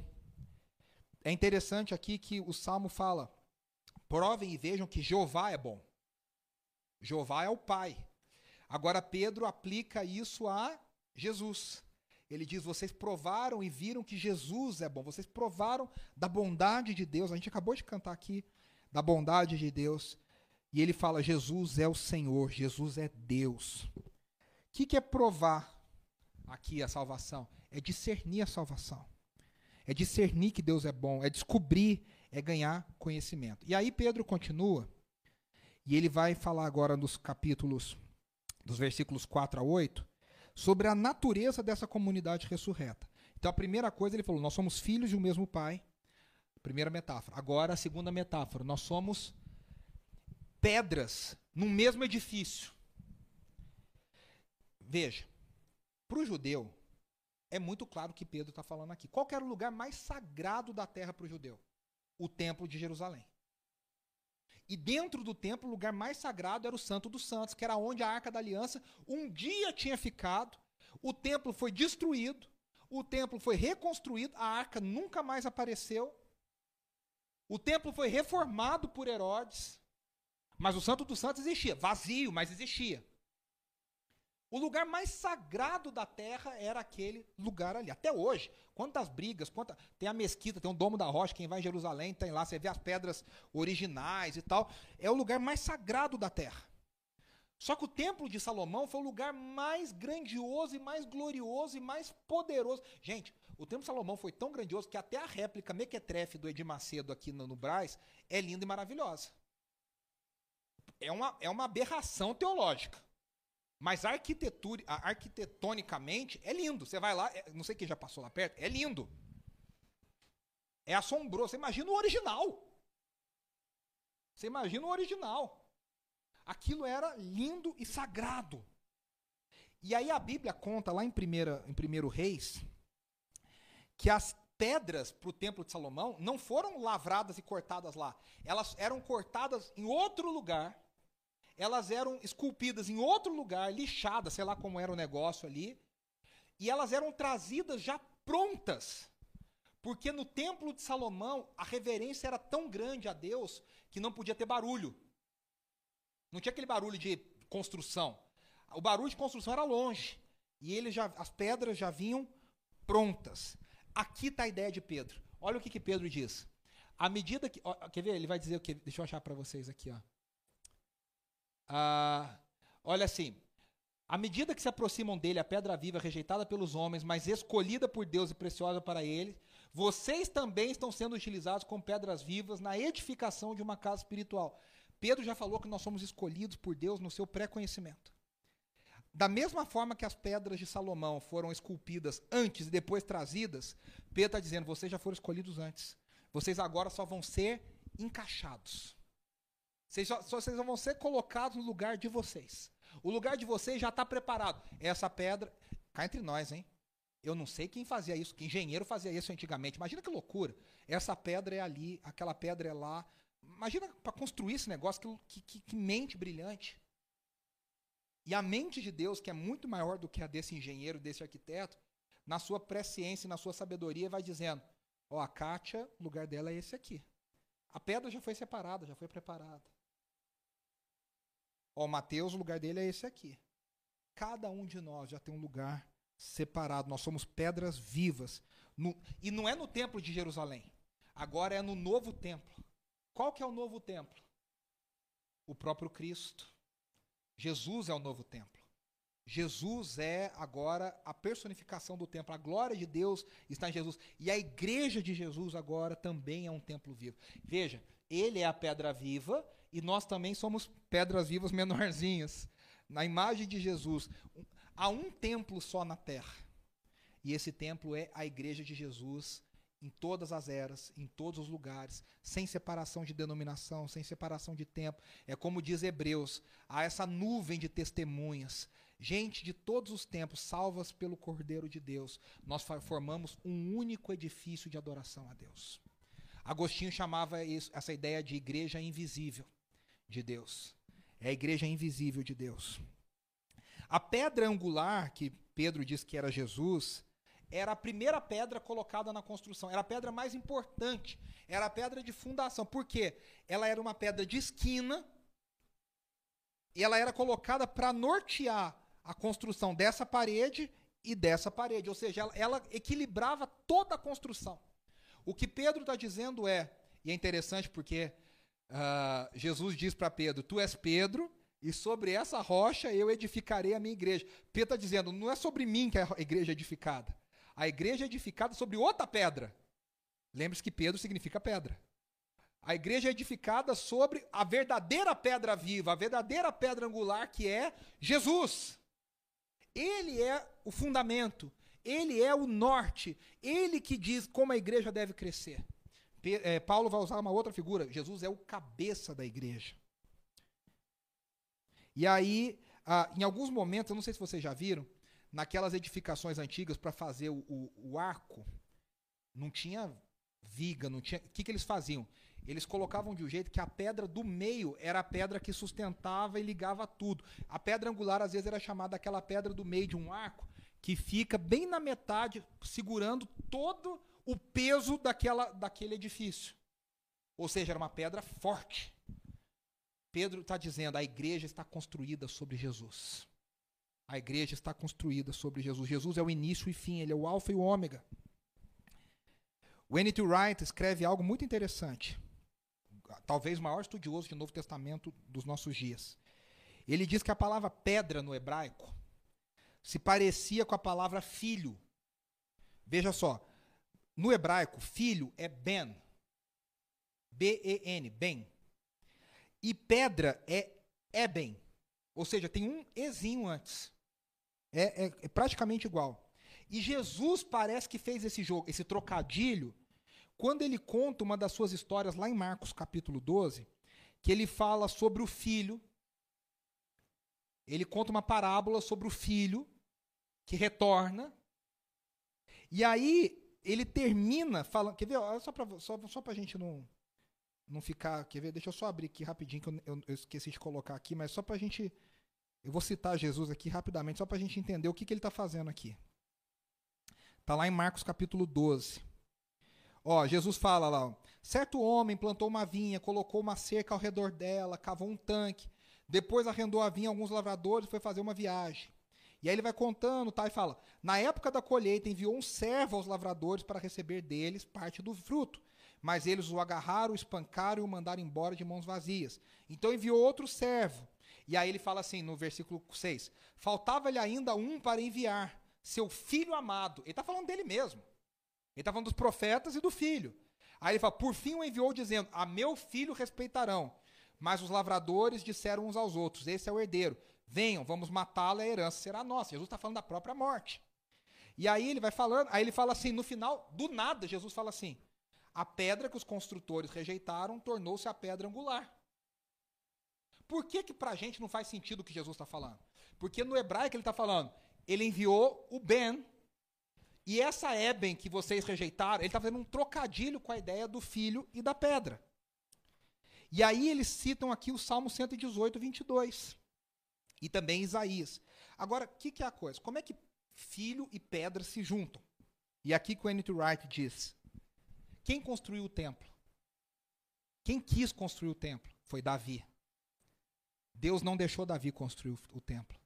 É interessante aqui que o salmo fala: provem e vejam que Jeová é bom. Jeová é o Pai. Agora Pedro aplica isso a Jesus. ele diz: Vocês provaram e viram que Jesus é bom. Vocês provaram da bondade de Deus. A gente acabou de cantar aqui da bondade de Deus. E ele fala: Jesus é o Senhor, Jesus é Deus. O que, que é provar aqui a salvação? É discernir a salvação. É discernir que Deus é bom, é descobrir, é ganhar conhecimento. E aí Pedro continua, e ele vai falar agora nos capítulos, dos versículos 4 a 8, sobre a natureza dessa comunidade ressurreta. Então a primeira coisa ele falou: nós somos filhos de um mesmo pai. Primeira metáfora. Agora a segunda metáfora: nós somos pedras num mesmo edifício. Veja, para o judeu, é muito claro que Pedro está falando aqui. Qual era o lugar mais sagrado da terra para o judeu? O templo de Jerusalém. E dentro do templo, o lugar mais sagrado era o Santo dos Santos, que era onde a Arca da Aliança um dia tinha ficado. O templo foi destruído, o templo foi reconstruído, a arca nunca mais apareceu. O templo foi reformado por Herodes, mas o Santo dos Santos existia, vazio, mas existia. O lugar mais sagrado da terra era aquele lugar ali. Até hoje, quantas brigas, quanta... tem a mesquita, tem o Domo da Rocha, quem vai em Jerusalém tem lá, você vê as pedras originais e tal. É o lugar mais sagrado da terra. Só que o Templo de Salomão foi o lugar mais grandioso e mais glorioso e mais poderoso. Gente, o Templo de Salomão foi tão grandioso que até a réplica mequetrefe do Edir Macedo aqui no, no Braz é linda e maravilhosa. É uma, é uma aberração teológica. Mas arquitetura, arquitetonicamente é lindo. Você vai lá, é, não sei quem já passou lá perto, é lindo. É assombroso. Você imagina o original. Você imagina o original. Aquilo era lindo e sagrado. E aí a Bíblia conta lá em, primeira, em primeiro Reis que as pedras para o templo de Salomão não foram lavradas e cortadas lá. Elas eram cortadas em outro lugar elas eram esculpidas em outro lugar, lixadas, sei lá como era o negócio ali, e elas eram trazidas já prontas. Porque no templo de Salomão, a reverência era tão grande a Deus que não podia ter barulho. Não tinha aquele barulho de construção. O barulho de construção era longe. E ele já, as pedras já vinham prontas. Aqui está a ideia de Pedro. Olha o que, que Pedro diz. À medida que. Ó, quer ver? Ele vai dizer o que? Deixa eu achar para vocês aqui. Ó. Ah, olha assim. À medida que se aproximam dele a pedra viva rejeitada pelos homens, mas escolhida por Deus e preciosa para ele, vocês também estão sendo utilizados como pedras vivas na edificação de uma casa espiritual. Pedro já falou que nós somos escolhidos por Deus no seu pré-conhecimento. Da mesma forma que as pedras de Salomão foram esculpidas antes e depois trazidas, Pedro está dizendo: vocês já foram escolhidos antes. Vocês agora só vão ser encaixados. Vocês, só, vocês vão ser colocados no lugar de vocês. O lugar de vocês já está preparado. Essa pedra. Cá entre nós, hein? Eu não sei quem fazia isso, que engenheiro fazia isso antigamente. Imagina que loucura. Essa pedra é ali, aquela pedra é lá. Imagina para construir esse negócio, que, que, que, mente brilhante. E a mente de Deus, que é muito maior do que a desse engenheiro, desse arquiteto, na sua presciência na sua sabedoria, vai dizendo: Ó, oh, a Kátia, o lugar dela é esse aqui. A pedra já foi separada, já foi preparada. Ó, Mateus, o lugar dele é esse aqui. Cada um de nós já tem um lugar separado. Nós somos pedras vivas. No, e não é no templo de Jerusalém. Agora é no novo templo. Qual que é o novo templo? O próprio Cristo. Jesus é o novo templo. Jesus é agora a personificação do templo. A glória de Deus está em Jesus. E a igreja de Jesus agora também é um templo vivo. Veja, ele é a pedra viva e nós também somos pedras vivas menorzinhas. Na imagem de Jesus, há um templo só na terra. E esse templo é a igreja de Jesus em todas as eras, em todos os lugares, sem separação de denominação, sem separação de tempo. É como diz Hebreus: há essa nuvem de testemunhas, gente de todos os tempos, salvas pelo Cordeiro de Deus. Nós formamos um único edifício de adoração a Deus. Agostinho chamava isso, essa ideia de igreja invisível de Deus. É a igreja invisível de Deus. A pedra angular, que Pedro diz que era Jesus, era a primeira pedra colocada na construção. Era a pedra mais importante. Era a pedra de fundação. Por quê? Ela era uma pedra de esquina. E ela era colocada para nortear a construção dessa parede e dessa parede. Ou seja, ela, ela equilibrava toda a construção. O que Pedro está dizendo é, e é interessante porque uh, Jesus diz para Pedro: Tu és Pedro, e sobre essa rocha eu edificarei a minha igreja. Pedro está dizendo: Não é sobre mim que a igreja é edificada. A igreja é edificada sobre outra pedra. Lembre-se que Pedro significa pedra. A igreja é edificada sobre a verdadeira pedra viva, a verdadeira pedra angular que é Jesus. Ele é o fundamento, ele é o norte, ele que diz como a igreja deve crescer. É, Paulo vai usar uma outra figura. Jesus é o cabeça da igreja. E aí, em alguns momentos, eu não sei se vocês já viram, naquelas edificações antigas para fazer o, o, o, arco, não tinha viga, não tinha. O que, que eles faziam? Eles colocavam de um jeito que a pedra do meio era a pedra que sustentava e ligava tudo. A pedra angular, às vezes, era chamada aquela pedra do meio de um arco, que fica bem na metade, segurando todo o peso daquela, daquele edifício. Ou seja, era uma pedra forte. Pedro está dizendo: a igreja está construída sobre Jesus. A igreja está construída sobre Jesus. Jesus é o início e fim, ele é o Alfa e o Ômega. O N.T. Wright escreve algo muito interessante. Talvez o maior estudioso de Novo Testamento dos nossos dias. Ele diz que a palavra pedra no hebraico se parecia com a palavra filho. Veja só, no hebraico, filho é ben. B-E-N, ben. E pedra é eben. Ou seja, tem um ezinho antes. É, é, é, praticamente igual. E Jesus parece que fez esse jogo, esse trocadilho, quando ele conta uma das suas histórias lá em Marcos capítulo 12, que ele fala sobre o filho. Ele conta uma parábola sobre o filho que retorna. E aí ele termina falando. Quer ver? Só para só, só a gente não, não ficar. Quer ver? Deixa eu só abrir aqui rapidinho, que eu, eu, eu esqueci de colocar aqui, mas só para a gente. Eu vou citar Jesus aqui rapidamente, só para a gente entender o que, que ele está fazendo aqui. Está lá em Marcos capítulo 12. Ó, Jesus fala lá: certo homem plantou uma vinha, colocou uma cerca ao redor dela, cavou um tanque, depois arrendou a vinha a alguns lavradores e foi fazer uma viagem. E aí ele vai contando, tá, e fala: Na época da colheita enviou um servo aos lavradores para receber deles parte do fruto. Mas eles o agarraram, o espancaram e o mandaram embora de mãos vazias. Então enviou outro servo. E aí ele fala assim no versículo 6: Faltava-lhe ainda um para enviar, seu filho amado. Ele está falando dele mesmo. Ele está falando dos profetas e do filho. Aí ele fala: Por fim o enviou, dizendo: A meu filho respeitarão. Mas os lavradores disseram uns aos outros: Esse é o herdeiro. Venham, vamos matá-lo, a herança será nossa. Jesus está falando da própria morte. E aí ele vai falando, aí ele fala assim, no final, do nada, Jesus fala assim: a pedra que os construtores rejeitaram tornou-se a pedra angular. Por que que pra gente não faz sentido o que Jesus está falando? Porque no hebraico ele está falando, ele enviou o Ben, e essa Eben que vocês rejeitaram, ele está fazendo um trocadilho com a ideia do filho e da pedra. E aí eles citam aqui o Salmo 118, 22 e também Isaías. Agora, o que, que, é a coisa? Como é que filho e pedra se juntam? E aqui que o N.T. Wright diz: quem construiu o templo? Quem quis construir o templo? Foi Davi. Deus não deixou Davi construir o templo.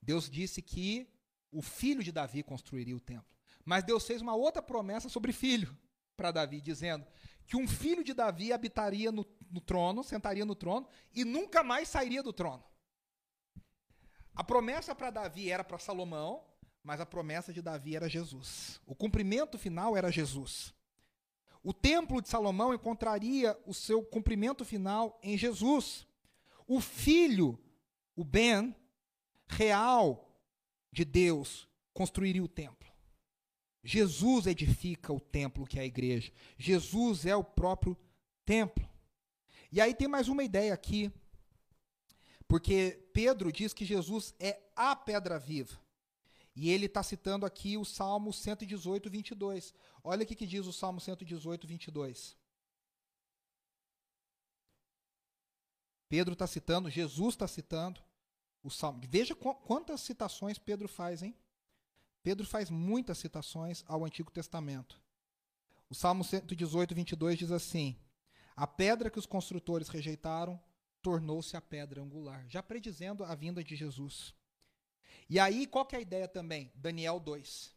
Deus disse que o filho de Davi construiria o templo. Mas Deus fez uma outra promessa sobre filho para Davi, dizendo que um filho de Davi habitaria no, no trono, sentaria no trono e nunca mais sairia do trono. A promessa para Davi era para Salomão, mas a promessa de Davi era Jesus. O cumprimento final era Jesus. O templo de Salomão encontraria o seu cumprimento final em Jesus. O filho, o Ben, real de Deus, construiria o templo. Jesus edifica o templo que é a igreja. Jesus é o próprio templo. E aí tem mais uma ideia aqui porque Pedro diz que Jesus é a pedra viva. E ele está citando aqui o Salmo 118, 22. Olha o que diz o Salmo 118, 22. Pedro está citando, Jesus está citando o Salmo. Veja quantas citações Pedro faz, hein? Pedro faz muitas citações ao Antigo Testamento. O Salmo 118, 22 diz assim: A pedra que os construtores rejeitaram tornou-se a pedra angular, já predizendo a vinda de Jesus. E aí, qual que é a ideia também? Daniel 2.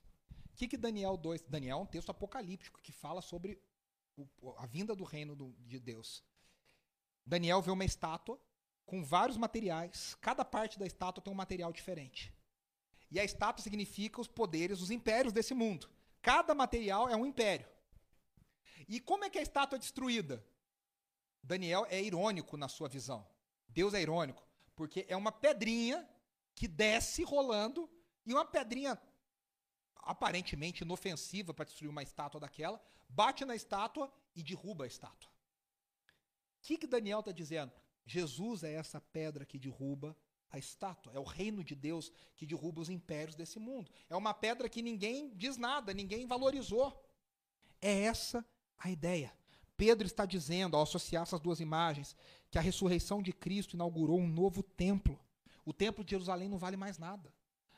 O que, que Daniel 2? Daniel é um texto apocalíptico que fala sobre o, a vinda do reino do, de Deus. Daniel vê uma estátua com vários materiais. Cada parte da estátua tem um material diferente. E a estátua significa os poderes, os impérios desse mundo. Cada material é um império. E como é que a estátua é destruída? Daniel é irônico na sua visão. Deus é irônico, porque é uma pedrinha que desce rolando e uma pedrinha aparentemente inofensiva para destruir uma estátua daquela, bate na estátua e derruba a estátua. O que, que Daniel está dizendo? Jesus é essa pedra que derruba a estátua. É o reino de Deus que derruba os impérios desse mundo. É uma pedra que ninguém diz nada, ninguém valorizou. É essa a ideia. Pedro está dizendo, ao associar essas duas imagens, que a ressurreição de Cristo inaugurou um novo templo. O templo de Jerusalém não vale mais nada.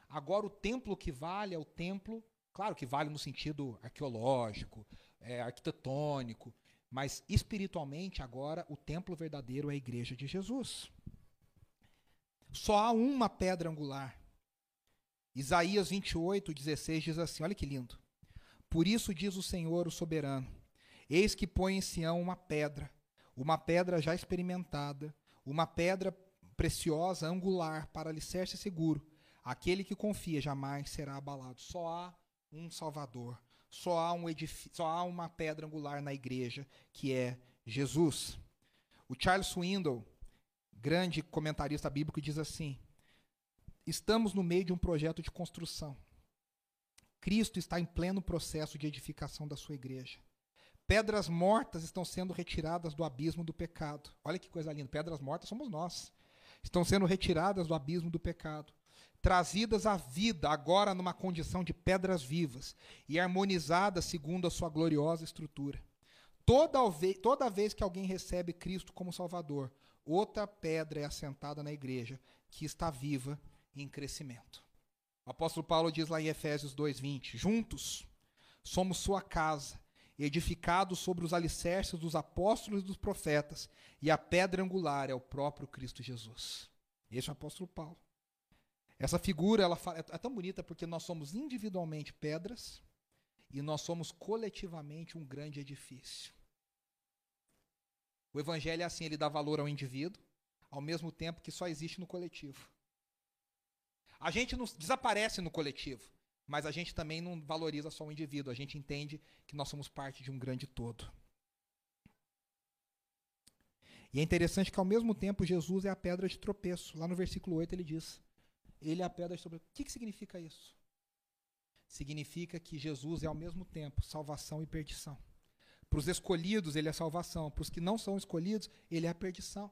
Agora, o templo que vale é o templo, claro que vale no sentido arqueológico, é, arquitetônico, mas espiritualmente, agora, o templo verdadeiro é a igreja de Jesus. Só há uma pedra angular. Isaías 28, 16 diz assim: olha que lindo. Por isso diz o Senhor, o soberano: Eis que põe em Sião uma pedra, uma pedra já experimentada, uma pedra preciosa, angular, para alicerce seguro. Aquele que confia jamais será abalado. Só há um Salvador. Só há, um só há uma pedra angular na igreja, que é Jesus. O Charles Swindoll, grande comentarista bíblico, diz assim: Estamos no meio de um projeto de construção. Cristo está em pleno processo de edificação da sua igreja. Pedras mortas estão sendo retiradas do abismo do pecado. Olha que coisa linda. Pedras mortas somos nós. Estão sendo retiradas do abismo do pecado, trazidas à vida agora numa condição de pedras vivas e harmonizadas segundo a sua gloriosa estrutura. Toda vez, toda vez que alguém recebe Cristo como Salvador, outra pedra é assentada na igreja que está viva em crescimento. O apóstolo Paulo diz lá em Efésios 2:20, juntos somos sua casa, edificados sobre os alicerces dos apóstolos e dos profetas, e a pedra angular é o próprio Cristo Jesus. Esse é o apóstolo Paulo. Essa figura ela é tão bonita porque nós somos individualmente pedras e nós somos coletivamente um grande edifício. O evangelho é assim, ele dá valor ao indivíduo, ao mesmo tempo que só existe no coletivo. A gente não desaparece no coletivo, mas a gente também não valoriza só o indivíduo, a gente entende que nós somos parte de um grande todo. E é interessante que ao mesmo tempo Jesus é a pedra de tropeço. Lá no versículo 8 ele diz: Ele é a pedra de tropeço. O que, que significa isso? Significa que Jesus é ao mesmo tempo salvação e perdição. Para os escolhidos, ele é salvação. Para os que não são escolhidos, ele é a perdição.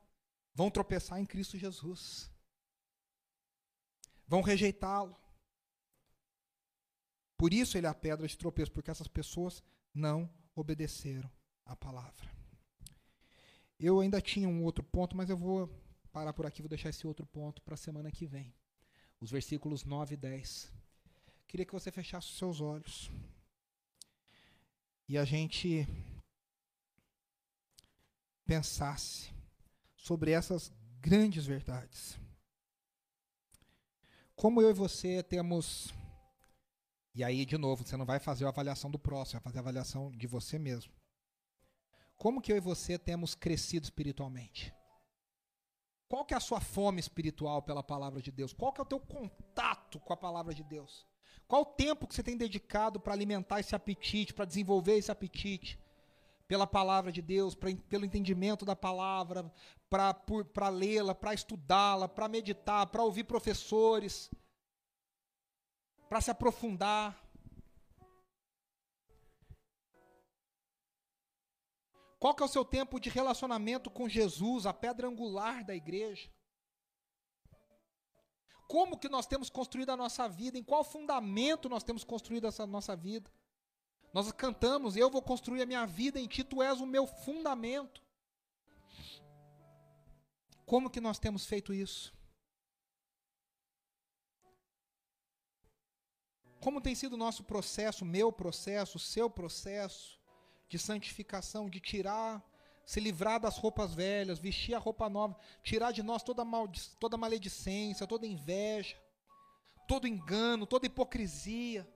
Vão tropeçar em Cristo Jesus. Vão rejeitá-lo. Por isso ele é a pedra de tropeço, porque essas pessoas não obedeceram a palavra. Eu ainda tinha um outro ponto, mas eu vou parar por aqui, vou deixar esse outro ponto para a semana que vem. Os versículos 9 e 10. Queria que você fechasse os seus olhos e a gente pensasse sobre essas grandes verdades. Como eu e você temos. E aí, de novo, você não vai fazer a avaliação do próximo, vai fazer a avaliação de você mesmo. Como que eu e você temos crescido espiritualmente? Qual que é a sua fome espiritual pela palavra de Deus? Qual que é o teu contato com a palavra de Deus? Qual o tempo que você tem dedicado para alimentar esse apetite, para desenvolver esse apetite pela palavra de Deus, pra, pelo entendimento da palavra, para lê-la, para estudá-la, para meditar, para ouvir professores, para se aprofundar? Qual que é o seu tempo de relacionamento com Jesus, a pedra angular da igreja? Como que nós temos construído a nossa vida? Em qual fundamento nós temos construído essa nossa vida? Nós cantamos, eu vou construir a minha vida em ti, tu és o meu fundamento. Como que nós temos feito isso? Como tem sido o nosso processo, meu processo, seu processo de santificação, de tirar se livrar das roupas velhas, vestir a roupa nova, tirar de nós toda, maldi toda maledicência, toda inveja, todo engano, toda hipocrisia,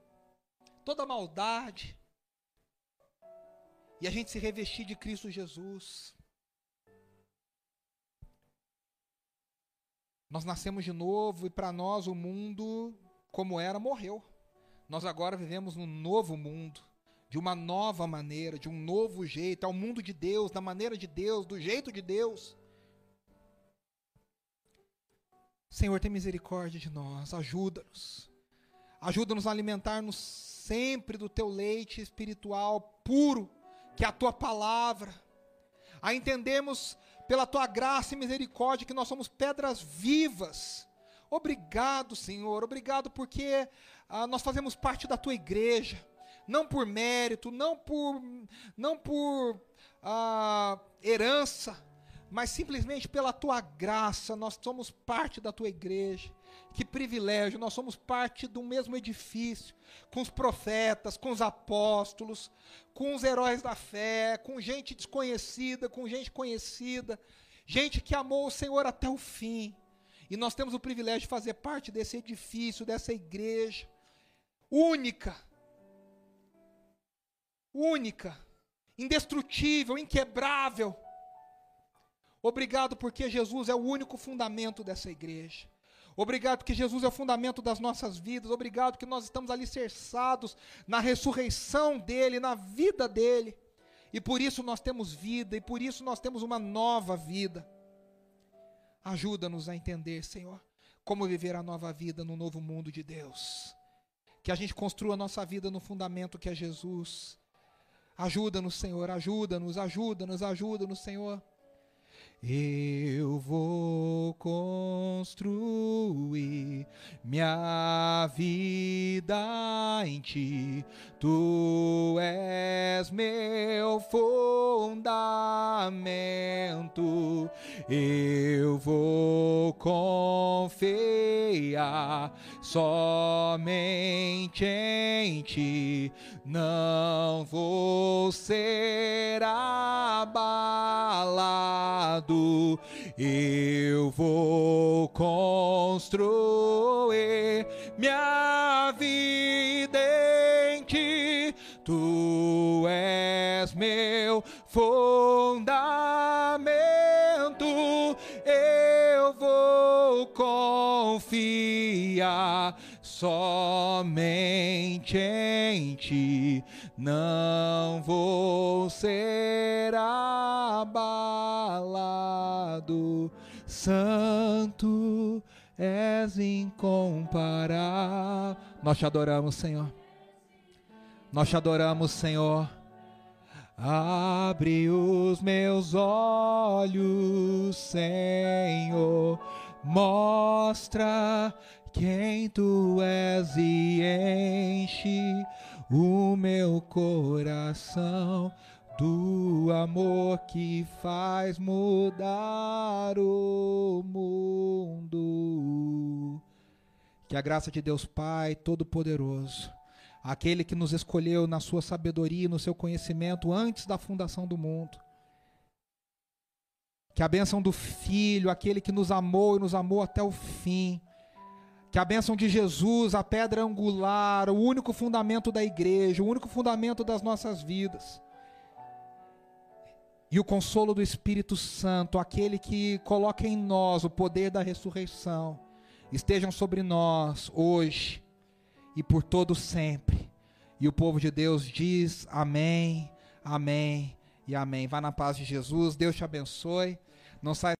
toda maldade. E a gente se revestir de Cristo Jesus. Nós nascemos de novo e para nós o mundo, como era, morreu. Nós agora vivemos num novo mundo, de uma nova maneira, de um novo jeito, ao mundo de Deus, da maneira de Deus, do jeito de Deus. Senhor, tem misericórdia de nós, ajuda-nos. Ajuda-nos a alimentar-nos sempre do teu leite espiritual puro, que é a tua palavra. A entendermos pela tua graça e misericórdia que nós somos pedras vivas. Obrigado, Senhor, obrigado porque ah, nós fazemos parte da tua igreja, não por mérito, não por, não por ah, herança, mas simplesmente pela tua graça, nós somos parte da tua igreja. Que privilégio, nós somos parte do mesmo edifício, com os profetas, com os apóstolos, com os heróis da fé, com gente desconhecida, com gente conhecida, gente que amou o Senhor até o fim. E nós temos o privilégio de fazer parte desse edifício, dessa igreja única, única, indestrutível, inquebrável Obrigado porque Jesus é o único fundamento dessa igreja. Obrigado porque Jesus é o fundamento das nossas vidas. Obrigado que nós estamos alicerçados na ressurreição dele, na vida dele. E por isso nós temos vida, e por isso nós temos uma nova vida. Ajuda-nos a entender, Senhor, como viver a nova vida no novo mundo de Deus. Que a gente construa a nossa vida no fundamento que é Jesus. Ajuda-nos, Senhor, ajuda-nos, ajuda-nos, ajuda-nos, Senhor. Eu vou construir minha vida em ti, tu és meu fundamento. Eu vou confiar somente em ti, não vou ser abalado eu vou construir minha vida em ti. Tu és meu fundamento. Eu vou confiar somente em ti, não vou ser abalado. Santo és incomparável. Nós te adoramos, Senhor. Nós te adoramos, Senhor. Abre os meus olhos, Senhor. Mostra quem tu és e enche o meu coração do amor que faz mudar o mundo. Que a graça de Deus Pai Todo-Poderoso, aquele que nos escolheu na sua sabedoria e no seu conhecimento antes da fundação do mundo, que a bênção do Filho, aquele que nos amou e nos amou até o fim, que a bênção de Jesus, a pedra angular, o único fundamento da igreja, o único fundamento das nossas vidas, e o consolo do Espírito Santo, aquele que coloca em nós o poder da ressurreição, estejam sobre nós hoje e por todo sempre. E o povo de Deus diz: Amém, Amém e Amém. Vá na paz de Jesus. Deus te abençoe. Não sai